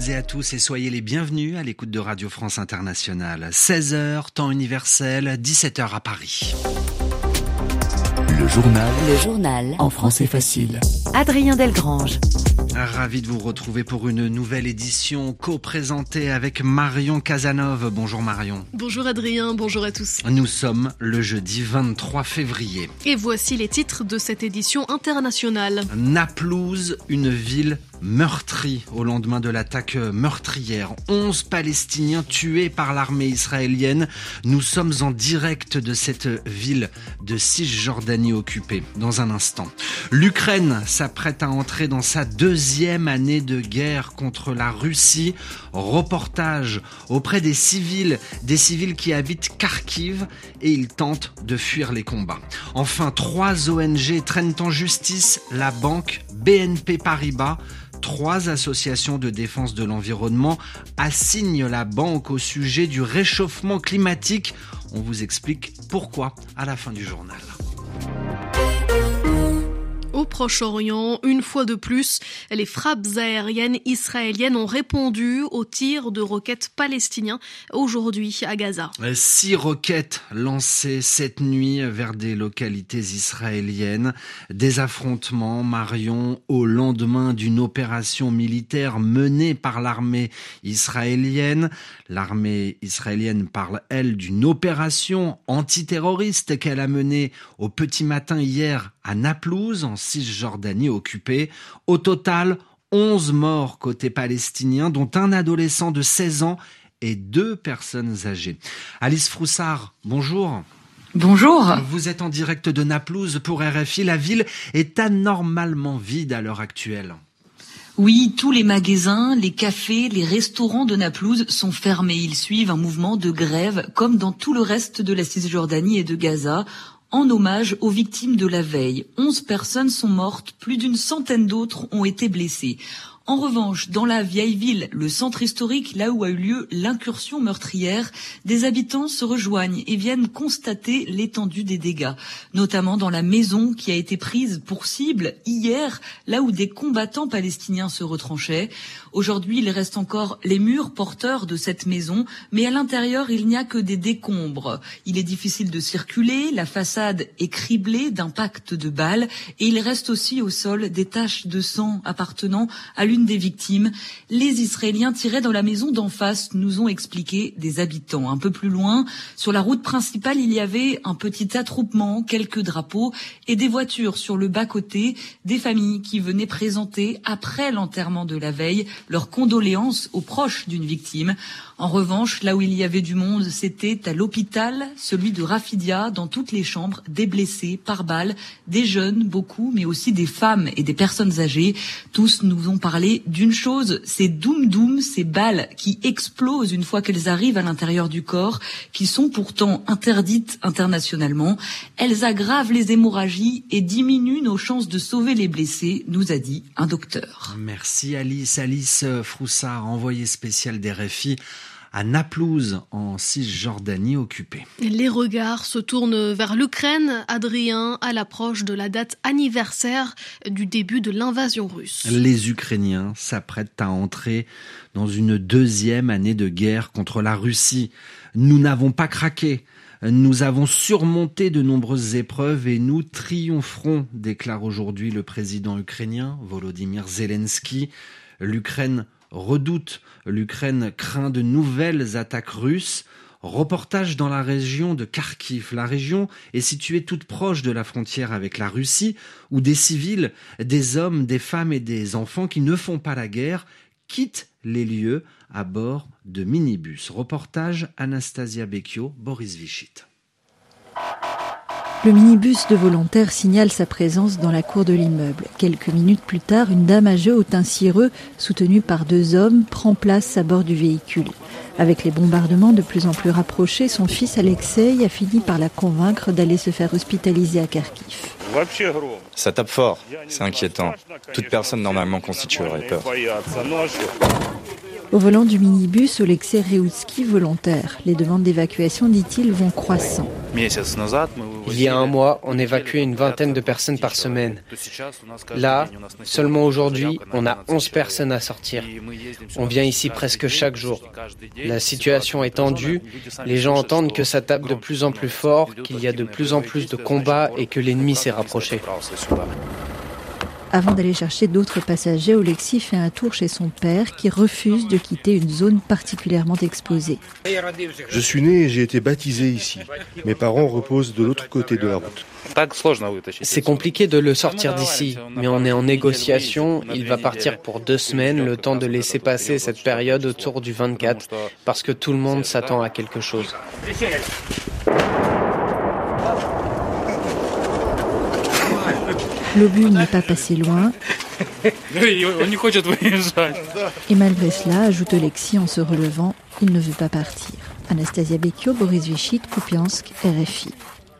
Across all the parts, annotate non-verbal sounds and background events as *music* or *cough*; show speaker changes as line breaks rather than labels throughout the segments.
toutes et à tous et soyez les bienvenus à l'écoute de Radio France Internationale. 16h, temps universel, 17h à Paris.
Le journal.
Le journal.
En français facile.
Adrien Delgrange.
Ravi de vous retrouver pour une nouvelle édition co-présentée avec Marion Casanov. Bonjour Marion.
Bonjour Adrien, bonjour à tous.
Nous sommes le jeudi 23 février.
Et voici les titres de cette édition internationale.
Naplouse, une ville meurtrie au lendemain de l'attaque meurtrière. 11 Palestiniens tués par l'armée israélienne. Nous sommes en direct de cette ville de Cisjordanie occupée dans un instant. L'Ukraine s'apprête à entrer dans sa deuxième année de guerre contre la Russie. Reportage auprès des civils, des civils qui habitent Kharkiv et ils tentent de fuir les combats. Enfin, trois ONG traînent en justice la banque BNP Paribas trois associations de défense de l'environnement assignent la banque au sujet du réchauffement climatique. On vous explique pourquoi à la fin du journal.
Au Proche-Orient, une fois de plus, les frappes aériennes israéliennes ont répondu aux tirs de roquettes palestiniens aujourd'hui à Gaza.
Six roquettes lancées cette nuit vers des localités israéliennes. Des affrontements, Marion, au lendemain d'une opération militaire menée par l'armée israélienne. L'armée israélienne parle, elle, d'une opération antiterroriste qu'elle a menée au petit matin hier à Naplouse, en Cisjordanie occupée. Au total, 11 morts côté palestinien, dont un adolescent de 16 ans et deux personnes âgées. Alice Froussard, bonjour.
Bonjour.
Vous êtes en direct de Naplouse pour RFI. La ville est anormalement vide à l'heure actuelle.
Oui, tous les magasins, les cafés, les restaurants de Naplouse sont fermés. Ils suivent un mouvement de grève comme dans tout le reste de la Cisjordanie et de Gaza en hommage aux victimes de la veille. Onze personnes sont mortes, plus d'une centaine d'autres ont été blessées. En revanche, dans la vieille ville, le centre historique, là où a eu lieu l'incursion meurtrière, des habitants se rejoignent et viennent constater l'étendue des dégâts, notamment dans la maison qui a été prise pour cible hier, là où des combattants palestiniens se retranchaient. Aujourd'hui, il reste encore les murs porteurs de cette maison, mais à l'intérieur, il n'y a que des décombres. Il est difficile de circuler, la façade est criblée d'impacts de balles, et il reste aussi au sol des taches de sang appartenant à l'une des victimes. Les Israéliens tiraient dans la maison d'en face, nous ont expliqué des habitants. Un peu plus loin, sur la route principale, il y avait un petit attroupement, quelques drapeaux et des voitures sur le bas-côté, des familles qui venaient présenter, après l'enterrement de la veille, leurs condoléances aux proches d'une victime. En revanche, là où il y avait du monde, c'était à l'hôpital, celui de Rafidia, dans toutes les chambres, des blessés par balles, des jeunes, beaucoup, mais aussi des femmes et des personnes âgées. Tous nous ont parlé d'une chose, ces doum doum, ces balles qui explosent une fois qu'elles arrivent à l'intérieur du corps, qui sont pourtant interdites internationalement. Elles aggravent les hémorragies et diminuent nos chances de sauver les blessés, nous a dit un docteur.
Merci Alice. Alice Froussard, envoyée spéciale des RFI à Naplouse, en Cisjordanie occupée.
Les regards se tournent vers l'Ukraine, Adrien, à l'approche de la date anniversaire du début de l'invasion russe.
Les Ukrainiens s'apprêtent à entrer dans une deuxième année de guerre contre la Russie. Nous n'avons pas craqué. Nous avons surmonté de nombreuses épreuves et nous triompherons, déclare aujourd'hui le président ukrainien Volodymyr Zelensky. L'Ukraine redoute, l'Ukraine craint de nouvelles attaques russes. Reportage dans la région de Kharkiv. La région est située toute proche de la frontière avec la Russie, où des civils, des hommes, des femmes et des enfants qui ne font pas la guerre quittent les lieux à bord de minibus. Reportage Anastasia Becchio, Boris Vichit.
Le minibus de volontaires signale sa présence dans la cour de l'immeuble. Quelques minutes plus tard, une dame âgée au teint cireux, soutenue par deux hommes, prend place à bord du véhicule. Avec les bombardements de plus en plus rapprochés, son fils Alexei a fini par la convaincre d'aller se faire hospitaliser à Kharkiv.
Ça tape fort, c'est inquiétant. Toute personne normalement constituée aurait peur.
Au volant du minibus, Alexei Reutski, volontaire. Les demandes d'évacuation, dit-il, vont croissant.
Il y a un mois, on évacuait une vingtaine de personnes par semaine. Là, seulement aujourd'hui, on a 11 personnes à sortir. On vient ici presque chaque jour. La situation est tendue. Les gens entendent que ça tape de plus en plus fort, qu'il y a de plus en plus de combats et que l'ennemi s'est rapproché.
Avant d'aller chercher d'autres passagers, Olexi fait un tour chez son père qui refuse de quitter une zone particulièrement exposée.
Je suis né et j'ai été baptisé ici. Mes parents reposent de l'autre côté de la route.
C'est compliqué de le sortir d'ici, mais on est en négociation. Il va partir pour deux semaines, le temps de laisser passer cette période autour du 24, parce que tout le monde s'attend à quelque chose.
L'obus n'est pas passé loin. *laughs* Et malgré cela, ajoute Alexis en se relevant, il ne veut pas partir. Anastasia Bekio, Boris Vichit, Kupiansk, RFI.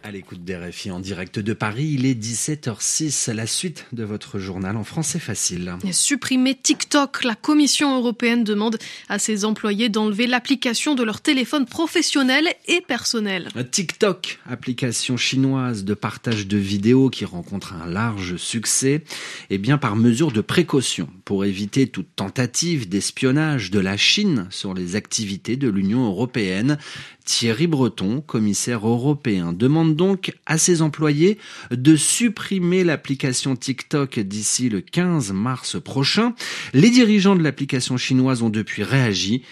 À l'écoute d'RFI en direct de Paris, il est 17h06, la suite de votre journal en français facile.
Supprimer TikTok, la Commission européenne demande à ses employés d'enlever l'application de leur téléphone professionnel et personnel.
TikTok, application chinoise de partage de vidéos qui rencontre un large succès, et bien par mesure de précaution pour éviter toute tentative d'espionnage de la Chine sur les activités de l'Union européenne. Thierry Breton, commissaire européen, demande donc à ses employés de supprimer l'application TikTok d'ici le 15 mars prochain. Les dirigeants de l'application chinoise ont depuis réagi.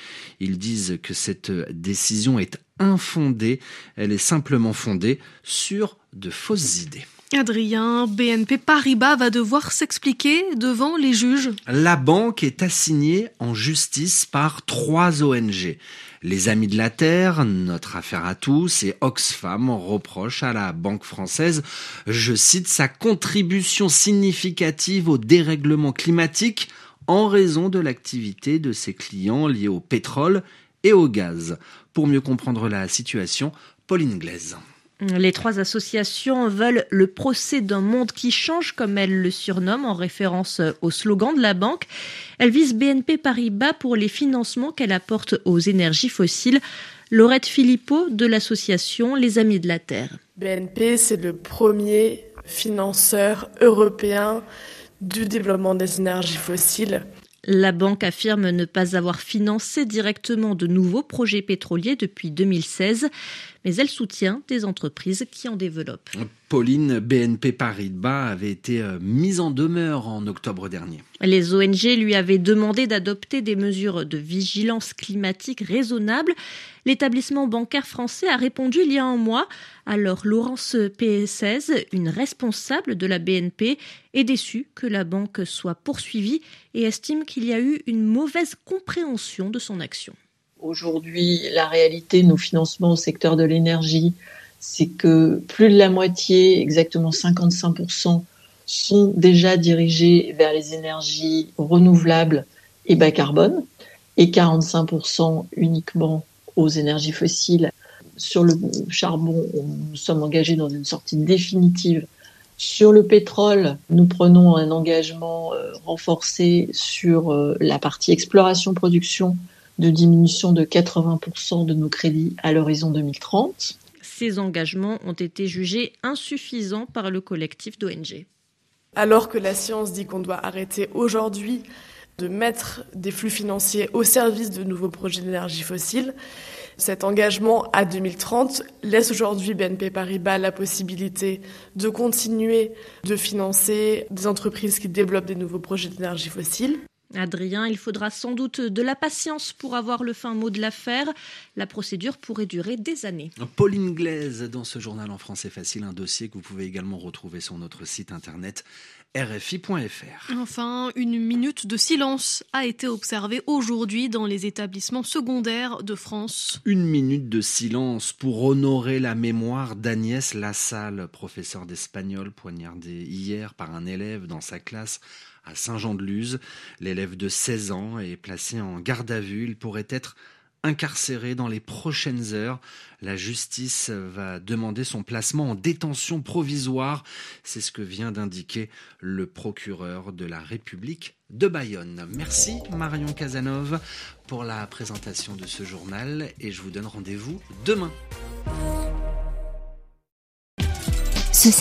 Ils disent que cette décision est infondée. Elle est simplement fondée sur de fausses idées.
Adrien, BNP Paribas va devoir s'expliquer devant les juges.
La banque est assignée en justice par trois ONG. Les Amis de la Terre, Notre Affaire à tous et Oxfam reprochent à la Banque française, je cite, sa contribution significative au dérèglement climatique en raison de l'activité de ses clients liés au pétrole et au gaz. Pour mieux comprendre la situation, Pauline Glaise.
Les trois associations veulent le procès d'un monde qui change, comme elles le surnomment, en référence au slogan de la banque. Elles visent BNP Paribas pour les financements qu'elle apporte aux énergies fossiles. Laurette Philippot de l'association Les Amis de la Terre.
BNP, c'est le premier financeur européen du développement des énergies fossiles.
La banque affirme ne pas avoir financé directement de nouveaux projets pétroliers depuis 2016, mais elle soutient des entreprises qui en développent.
Pauline BNP Paribas avait été euh, mise en demeure en octobre dernier.
Les ONG lui avaient demandé d'adopter des mesures de vigilance climatique raisonnables. L'établissement bancaire français a répondu il y a un mois. Alors Laurence PS16, une responsable de la BNP, est déçue que la banque soit poursuivie et estime qu'il y a eu une mauvaise compréhension de son action.
Aujourd'hui, la réalité de nos financements au secteur de l'énergie, c'est que plus de la moitié, exactement 55%, sont déjà dirigés vers les énergies renouvelables et bas carbone, et 45% uniquement aux énergies fossiles. Sur le charbon, nous sommes engagés dans une sortie définitive. Sur le pétrole, nous prenons un engagement euh, renforcé sur euh, la partie exploration-production de diminution de 80% de nos crédits à l'horizon 2030.
Ces engagements ont été jugés insuffisants par le collectif d'ONG.
Alors que la science dit qu'on doit arrêter aujourd'hui de mettre des flux financiers au service de nouveaux projets d'énergie fossile, cet engagement à 2030 laisse aujourd'hui BNP Paribas la possibilité de continuer de financer des entreprises qui développent des nouveaux projets d'énergie fossile.
Adrien, il faudra sans doute de la patience pour avoir le fin mot de l'affaire. La procédure pourrait durer des années.
Pauline Glaise, dans ce journal en français facile, un dossier que vous pouvez également retrouver sur notre site internet rfi.fr.
Enfin, une minute de silence a été observée aujourd'hui dans les établissements secondaires de France.
Une minute de silence pour honorer la mémoire d'Agnès Lassalle, professeur d'espagnol poignardé hier par un élève dans sa classe à Saint-Jean-de-Luz. L'élève de 16 ans est placé en garde à vue. Il pourrait être incarcéré dans les prochaines heures. La justice va demander son placement en détention provisoire. C'est ce que vient d'indiquer le procureur de la République de Bayonne. Merci Marion Casanov pour la présentation de ce journal et je vous donne rendez-vous demain.